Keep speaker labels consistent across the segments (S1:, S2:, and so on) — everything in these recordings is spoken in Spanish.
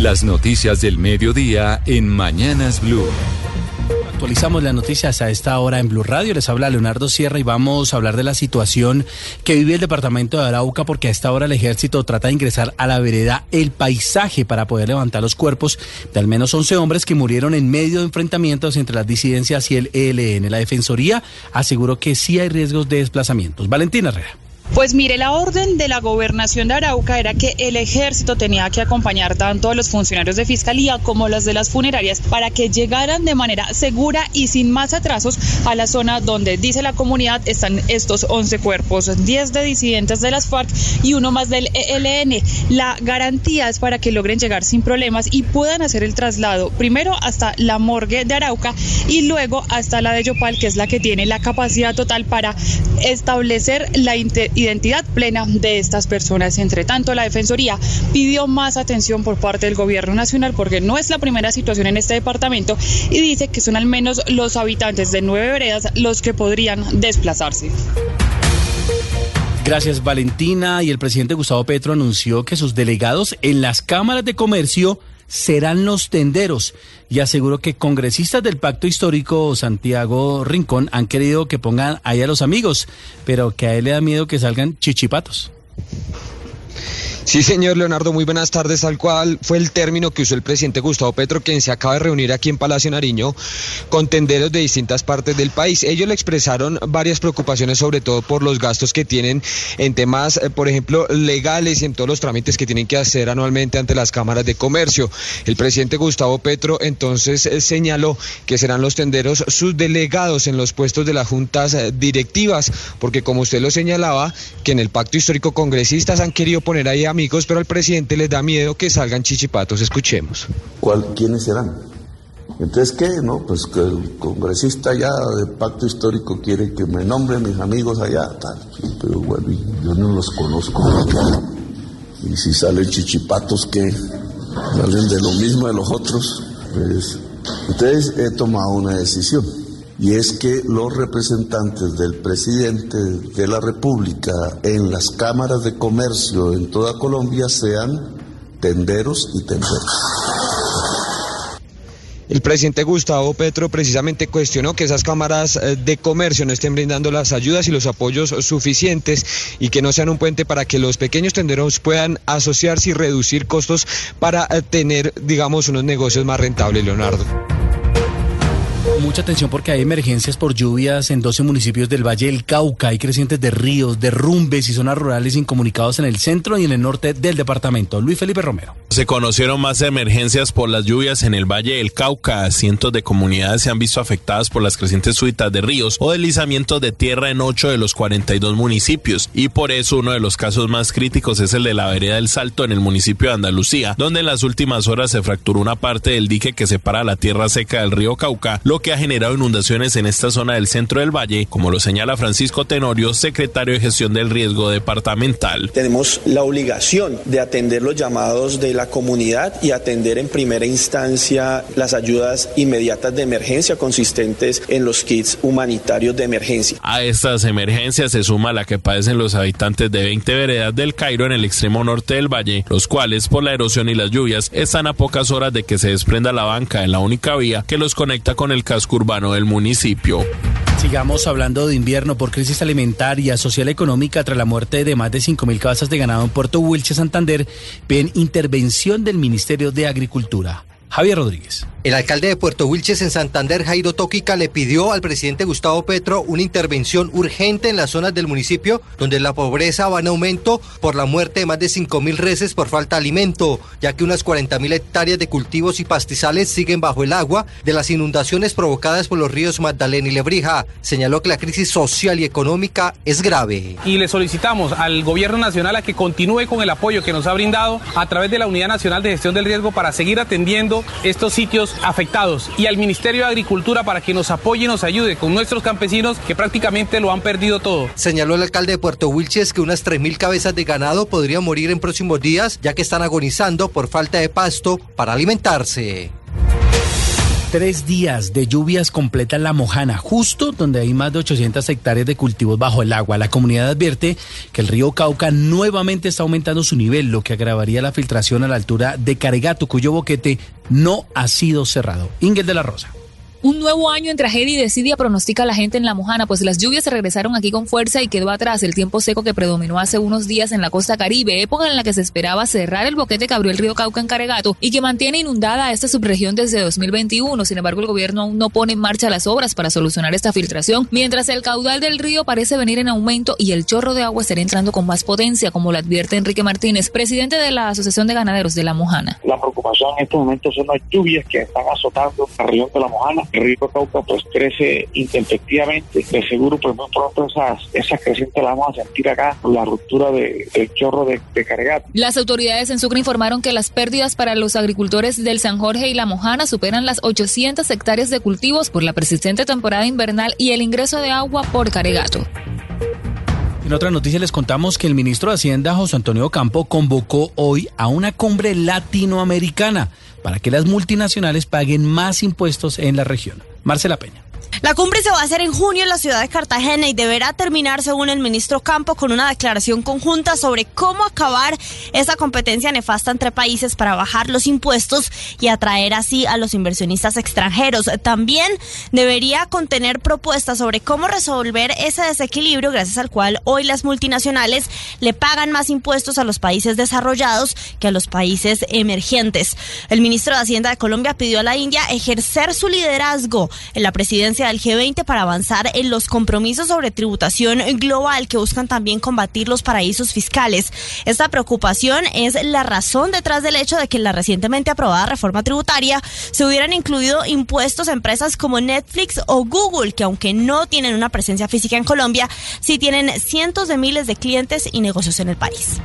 S1: Las noticias del mediodía en Mañanas Blue.
S2: Actualizamos las noticias a esta hora en Blue Radio. Les habla Leonardo Sierra y vamos a hablar de la situación que vive el departamento de Arauca porque a esta hora el ejército trata de ingresar a la vereda El Paisaje para poder levantar los cuerpos de al menos 11 hombres que murieron en medio de enfrentamientos entre las disidencias y el ELN. La Defensoría aseguró que sí hay riesgos de desplazamientos. Valentina Herrera.
S3: Pues mire, la orden de la gobernación de Arauca era que el ejército tenía que acompañar tanto a los funcionarios de fiscalía como a de las funerarias para que llegaran de manera segura y sin más atrasos a la zona donde dice la comunidad están estos 11 cuerpos, 10 de disidentes de las FARC y uno más del ELN. La garantía es para que logren llegar sin problemas y puedan hacer el traslado primero hasta la morgue de Arauca y luego hasta la de Yopal, que es la que tiene la capacidad total para establecer la identidad plena de estas personas. Entre tanto, la Defensoría pidió más atención por parte del Gobierno Nacional porque no es la primera situación en este departamento y dice que son al menos los habitantes de nueve veredas los que podrían desplazarse.
S2: Gracias Valentina y el presidente Gustavo Petro anunció que sus delegados en las cámaras de comercio serán los tenderos y aseguró que congresistas del pacto histórico Santiago Rincón han querido que pongan ahí a los amigos, pero que a él le da miedo que salgan chichipatos.
S4: Sí, señor Leonardo, muy buenas tardes. Tal cual fue el término que usó el presidente Gustavo Petro, quien se acaba de reunir aquí en Palacio Nariño con tenderos de distintas partes del país. Ellos le expresaron varias preocupaciones, sobre todo por los gastos que tienen en temas, eh, por ejemplo, legales y en todos los trámites que tienen que hacer anualmente ante las cámaras de comercio. El presidente Gustavo Petro entonces eh, señaló que serán los tenderos sus delegados en los puestos de las juntas eh, directivas, porque como usted lo señalaba, que en el pacto histórico congresistas han querido poner ahí a amigos, pero al presidente les da miedo que salgan chichipatos. Escuchemos.
S5: ¿Cuál, ¿Quiénes serán? Entonces, ¿qué? No, pues que el congresista allá del pacto histórico quiere que me nombre mis amigos allá, tal. pero bueno, yo no los conozco. Y si salen chichipatos, ¿qué? Salen de lo mismo de los otros. Pues, entonces he tomado una decisión y es que los representantes del presidente de la República en las cámaras de comercio en toda Colombia sean tenderos y tenderos.
S4: El presidente Gustavo Petro precisamente cuestionó que esas cámaras eh, de comercio no estén brindando las ayudas y los apoyos suficientes y que no sean un puente para que los pequeños tenderos puedan asociarse y reducir costos para eh, tener, digamos, unos negocios más rentables, Leonardo.
S2: Mucha atención porque hay emergencias por lluvias en 12 municipios del Valle del Cauca. Hay crecientes de ríos, derrumbes y zonas rurales incomunicados en el centro y en el norte del departamento. Luis Felipe Romero.
S6: Se conocieron más emergencias por las lluvias en el Valle del Cauca. Cientos de comunidades se han visto afectadas por las crecientes suitas de ríos o deslizamientos de tierra en 8 de los 42 municipios. Y por eso uno de los casos más críticos es el de la vereda del Salto en el municipio de Andalucía, donde en las últimas horas se fracturó una parte del dique que separa la tierra seca del río Cauca, lo que ha generado inundaciones en esta zona del centro del valle, como lo señala Francisco Tenorio, secretario de gestión del riesgo departamental.
S7: Tenemos la obligación de atender los llamados de la comunidad y atender en primera instancia las ayudas inmediatas de emergencia consistentes en los kits humanitarios de emergencia.
S6: A estas emergencias se suma la que padecen los habitantes de 20 veredas del Cairo en el extremo norte del valle, los cuales por la erosión y las lluvias están a pocas horas de que se desprenda la banca en la única vía que los conecta con el casco urbano del municipio.
S2: Sigamos hablando de invierno por crisis alimentaria, social y económica tras la muerte de más de 5.000 cabezas de ganado en Puerto Wilche, Santander, ven intervención del Ministerio de Agricultura. Javier Rodríguez.
S8: El alcalde de Puerto Wilches en Santander, Jairo Tóquica, le pidió al presidente Gustavo Petro una intervención urgente en las zonas del municipio donde la pobreza va en aumento por la muerte de más de 5.000 reses por falta de alimento, ya que unas 40.000 hectáreas de cultivos y pastizales siguen bajo el agua de las inundaciones provocadas por los ríos Magdalena y Lebrija. Señaló que la crisis social y económica es grave.
S9: Y le solicitamos al gobierno nacional a que continúe con el apoyo que nos ha brindado a través de la Unidad Nacional de Gestión del Riesgo para seguir atendiendo estos sitios afectados y al Ministerio de Agricultura para que nos apoye y nos ayude con nuestros campesinos que prácticamente lo han perdido todo.
S8: Señaló el alcalde de Puerto Wilches que unas 3.000 cabezas de ganado podrían morir en próximos días ya que están agonizando por falta de pasto para alimentarse.
S2: Tres días de lluvias completan la Mojana, justo donde hay más de 800 hectáreas de cultivos bajo el agua. La comunidad advierte que el río Cauca nuevamente está aumentando su nivel, lo que agravaría la filtración a la altura de Caregato, cuyo boquete no ha sido cerrado. Ingel de la Rosa.
S10: Un nuevo año en tragedia y desidia pronostica la gente en La Mojana, pues las lluvias se regresaron aquí con fuerza y quedó atrás el tiempo seco que predominó hace unos días en la costa caribe, época en la que se esperaba cerrar el boquete que abrió el río Cauca en Caregato y que mantiene inundada esta subregión desde 2021. Sin embargo, el gobierno aún no pone en marcha las obras para solucionar esta filtración, mientras el caudal del río parece venir en aumento y el chorro de agua estaría entrando con más potencia, como lo advierte Enrique Martínez, presidente de la Asociación de Ganaderos de La Mojana.
S11: La preocupación en estos momentos son las lluvias que están azotando la región de La Mojana el río Cauca pues crece intempestivamente. De seguro pues muy pronto esas, esas crecientes las vamos a sentir acá, la ruptura de, del chorro de, de Caregato.
S10: Las autoridades en Sucre informaron que las pérdidas para los agricultores del San Jorge y La Mojana superan las 800 hectáreas de cultivos por la persistente temporada invernal y el ingreso de agua por Caregato.
S2: En otra noticia les contamos que el ministro de Hacienda, José Antonio Campo, convocó hoy a una cumbre latinoamericana para que las multinacionales paguen más impuestos en la región. Marcela Peña.
S12: La cumbre se va a hacer en junio en la ciudad de Cartagena y deberá terminar, según el ministro Campo, con una declaración conjunta sobre cómo acabar esa competencia nefasta entre países para bajar los impuestos y atraer así a los inversionistas extranjeros. También debería contener propuestas sobre cómo resolver ese desequilibrio gracias al cual hoy las multinacionales le pagan más impuestos a los países desarrollados que a los países emergentes. El ministro de Hacienda de Colombia pidió a la India ejercer su liderazgo en la presidencia del G20 para avanzar en los compromisos sobre tributación global que buscan también combatir los paraísos fiscales. Esta preocupación es la razón detrás del hecho de que en la recientemente aprobada reforma tributaria se hubieran incluido impuestos a empresas como Netflix o Google, que aunque no tienen una presencia física en Colombia, sí tienen cientos de miles de clientes y negocios en el país.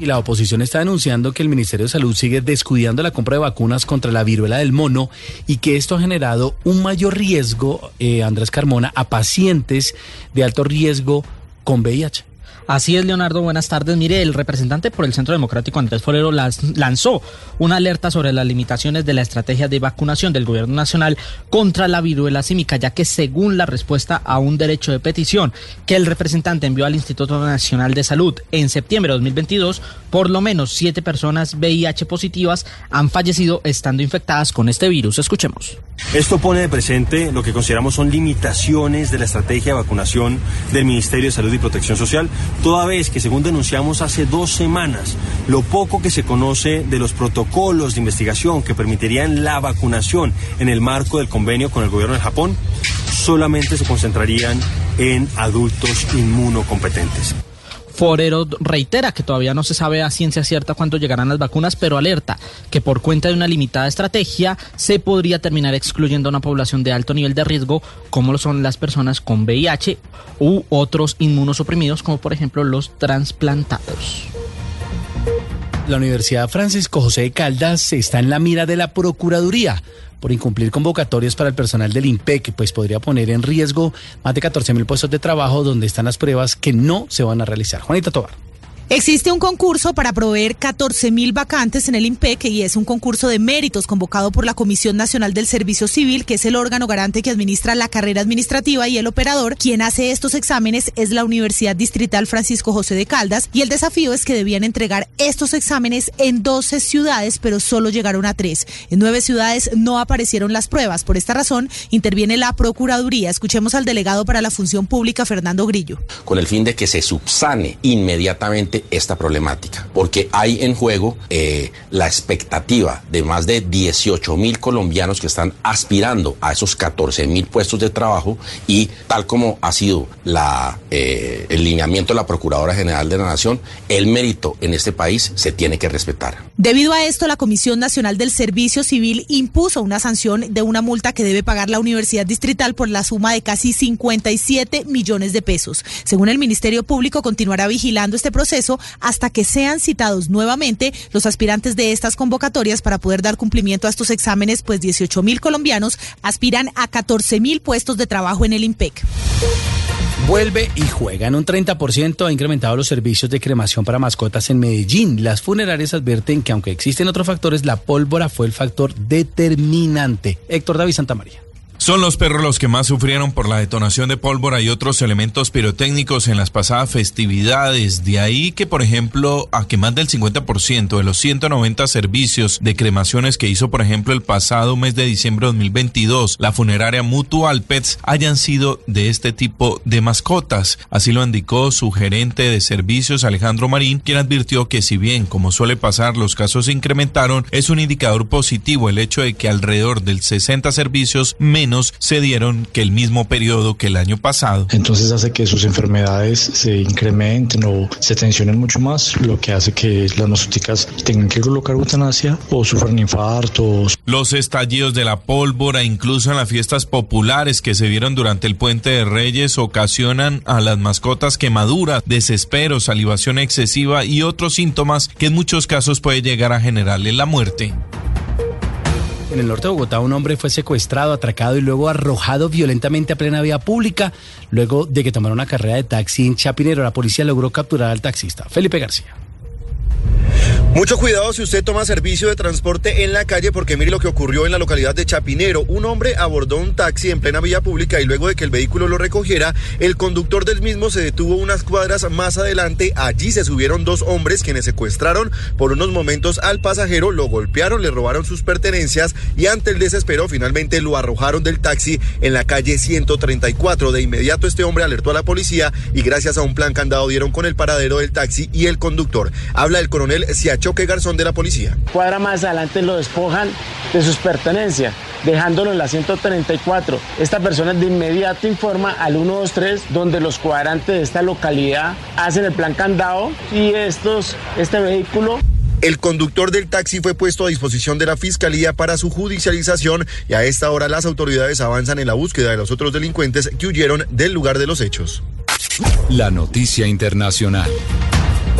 S2: Y la oposición está denunciando que el Ministerio de Salud sigue descuidando la compra de vacunas contra la viruela del mono y que esto ha generado un mayor riesgo, eh, Andrés Carmona, a pacientes de alto riesgo con VIH.
S13: Así es, Leonardo. Buenas tardes. Mire, el representante por el Centro Democrático, Andrés Forero, lanzó una alerta sobre las limitaciones de la estrategia de vacunación del Gobierno Nacional contra la viruela símica, ya que según la respuesta a un derecho de petición que el representante envió al Instituto Nacional de Salud en septiembre de 2022, por lo menos siete personas VIH positivas han fallecido estando infectadas con este virus. Escuchemos.
S14: Esto pone de presente lo que consideramos son limitaciones de la estrategia de vacunación del Ministerio de Salud y Protección Social toda vez que, según denunciamos hace dos semanas, lo poco que se conoce de los protocolos de investigación que permitirían la vacunación en el marco del convenio con el gobierno de Japón, solamente se concentrarían en adultos inmunocompetentes.
S13: Forero reitera que todavía no se sabe a ciencia cierta cuándo llegarán las vacunas, pero alerta que por cuenta de una limitada estrategia se podría terminar excluyendo a una población de alto nivel de riesgo, como lo son las personas con VIH u otros inmunosuprimidos, como por ejemplo los trasplantados.
S2: La Universidad Francisco José de Caldas está en la mira de la Procuraduría por incumplir convocatorias para el personal del IMPEC, pues podría poner en riesgo más de 14 mil puestos de trabajo donde están las pruebas que no se van a realizar. Juanita Tobar.
S15: Existe un concurso para proveer 14 mil vacantes en el IMPEC y es un concurso de méritos convocado por la Comisión Nacional del Servicio Civil, que es el órgano garante que administra la carrera administrativa y el operador. Quien hace estos exámenes es la Universidad Distrital Francisco José de Caldas y el desafío es que debían entregar estos exámenes en 12 ciudades, pero solo llegaron a tres. En nueve ciudades no aparecieron las pruebas. Por esta razón, interviene la Procuraduría. Escuchemos al delegado para la Función Pública, Fernando Grillo.
S16: Con el fin de que se subsane inmediatamente esta problemática, porque hay en juego eh, la expectativa de más de 18 mil colombianos que están aspirando a esos 14 mil puestos de trabajo y tal como ha sido eh, el lineamiento de la Procuradora General de la Nación, el mérito en este país se tiene que respetar.
S15: Debido a esto, la Comisión Nacional del Servicio Civil impuso una sanción de una multa que debe pagar la Universidad Distrital por la suma de casi 57 millones de pesos. Según el Ministerio Público, continuará vigilando este proceso hasta que sean citados nuevamente los aspirantes de estas convocatorias para poder dar cumplimiento a estos exámenes, pues 18 mil colombianos aspiran a 14 mil puestos de trabajo en el IMPEC.
S2: Vuelve y juega. En un 30% ha incrementado los servicios de cremación para mascotas en Medellín. Las funerarias advierten que aunque existen otros factores, la pólvora fue el factor determinante. Héctor David Santamaría.
S17: Son los perros los que más sufrieron por la detonación de pólvora y otros elementos pirotécnicos en las pasadas festividades. De ahí que, por ejemplo, a que más del 50% de los 190 servicios de cremaciones que hizo, por ejemplo, el pasado mes de diciembre de 2022, la funeraria Mutual Pets hayan sido de este tipo de mascotas. Así lo indicó su gerente de servicios, Alejandro Marín, quien advirtió que si bien, como suele pasar, los casos se incrementaron, es un indicador positivo el hecho de que alrededor del 60 servicios se dieron que el mismo periodo que el año pasado.
S18: Entonces hace que sus enfermedades se incrementen o se tensionen mucho más, lo que hace que las mascoticas tengan que colocar eutanasia o sufran infartos.
S17: Los estallidos de la pólvora, incluso en las fiestas populares que se vieron durante el Puente de Reyes, ocasionan a las mascotas quemaduras, desespero, salivación excesiva y otros síntomas que en muchos casos puede llegar a generarle la muerte.
S2: En el norte de Bogotá, un hombre fue secuestrado, atracado y luego arrojado violentamente a plena vía pública luego de que tomara una carrera de taxi en Chapinero. La policía logró capturar al taxista. Felipe García.
S19: Mucho cuidado si usted toma servicio de transporte en la calle porque mire lo que ocurrió en la localidad de Chapinero. Un hombre abordó un taxi en plena vía pública y luego de que el vehículo lo recogiera, el conductor del mismo se detuvo unas cuadras más adelante. Allí se subieron dos hombres quienes secuestraron por unos momentos al pasajero, lo golpearon, le robaron sus pertenencias y ante el desespero finalmente lo arrojaron del taxi en la calle 134. De inmediato este hombre alertó a la policía y gracias a un plan candado dieron con el paradero del taxi y el conductor. Habla el coronel Choque Garzón de la policía.
S20: Cuadra más adelante lo despojan de sus pertenencias, dejándolo en la 134. Esta persona de inmediato informa al 123, donde los cuadrantes de esta localidad hacen el plan candado y estos, este vehículo
S19: el conductor del taxi fue puesto a disposición de la fiscalía para su judicialización y a esta hora las autoridades avanzan en la búsqueda de los otros delincuentes que huyeron del lugar de los hechos.
S1: La noticia internacional.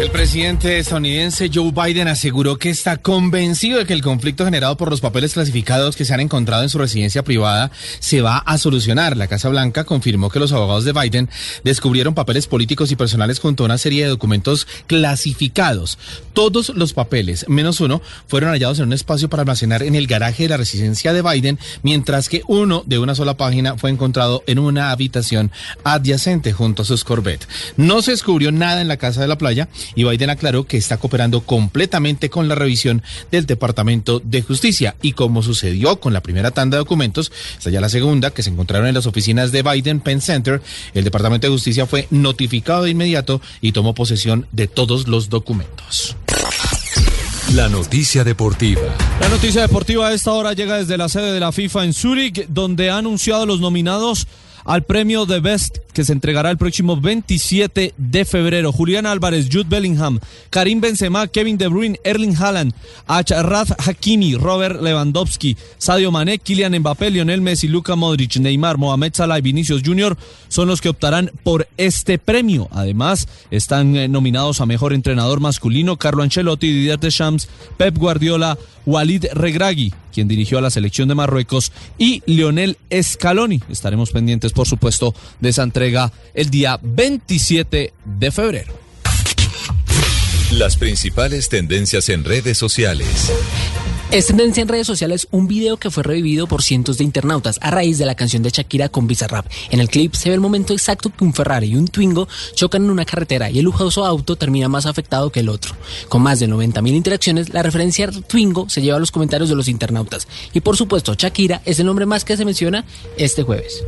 S21: El presidente estadounidense Joe Biden aseguró que está convencido de que el conflicto generado por los papeles clasificados que se han encontrado en su residencia privada se va a solucionar. La Casa Blanca confirmó que los abogados de Biden descubrieron papeles políticos y personales junto a una serie de documentos clasificados. Todos los papeles, menos uno, fueron hallados en un espacio para almacenar en el garaje de la residencia de Biden, mientras que uno de una sola página fue encontrado en una habitación adyacente junto a sus Corvette. No se descubrió nada en la casa de la playa y Biden aclaró que está cooperando completamente con la revisión del Departamento de Justicia y como sucedió con la primera tanda de documentos, esta ya la segunda que se encontraron en las oficinas de Biden Penn Center, el Departamento de Justicia fue notificado de inmediato y tomó posesión de todos los documentos.
S1: La noticia deportiva.
S22: La noticia deportiva a esta hora llega desde la sede de la FIFA en Zúrich, donde ha anunciado los nominados al premio de Best que se entregará el próximo 27 de febrero. Julián Álvarez, Jude Bellingham, Karim Benzema, Kevin De Bruyne, Erling Haaland, Achraf Hakimi, Robert Lewandowski, Sadio Mané, Kylian Mbappé, Lionel Messi, Luka Modric, Neymar, Mohamed Salah y Vinicius Jr. son los que optarán por este premio. Además, están eh, nominados a mejor entrenador masculino Carlo Ancelotti, Didier Deschamps, Pep Guardiola, Walid Regragui, quien dirigió a la selección de Marruecos, y Lionel Scaloni. Estaremos pendientes, por supuesto, de esa entrega el día 27 de febrero.
S1: Las principales tendencias en redes sociales.
S23: Es tendencia en redes sociales un video que fue revivido por cientos de internautas a raíz de la canción de Shakira con Bizarrap. En el clip se ve el momento exacto que un Ferrari y un Twingo chocan en una carretera y el lujoso auto termina más afectado que el otro. Con más de 90.000 interacciones, la referencia Twingo se lleva a los comentarios de los internautas. Y por supuesto, Shakira es el nombre más que se menciona este jueves.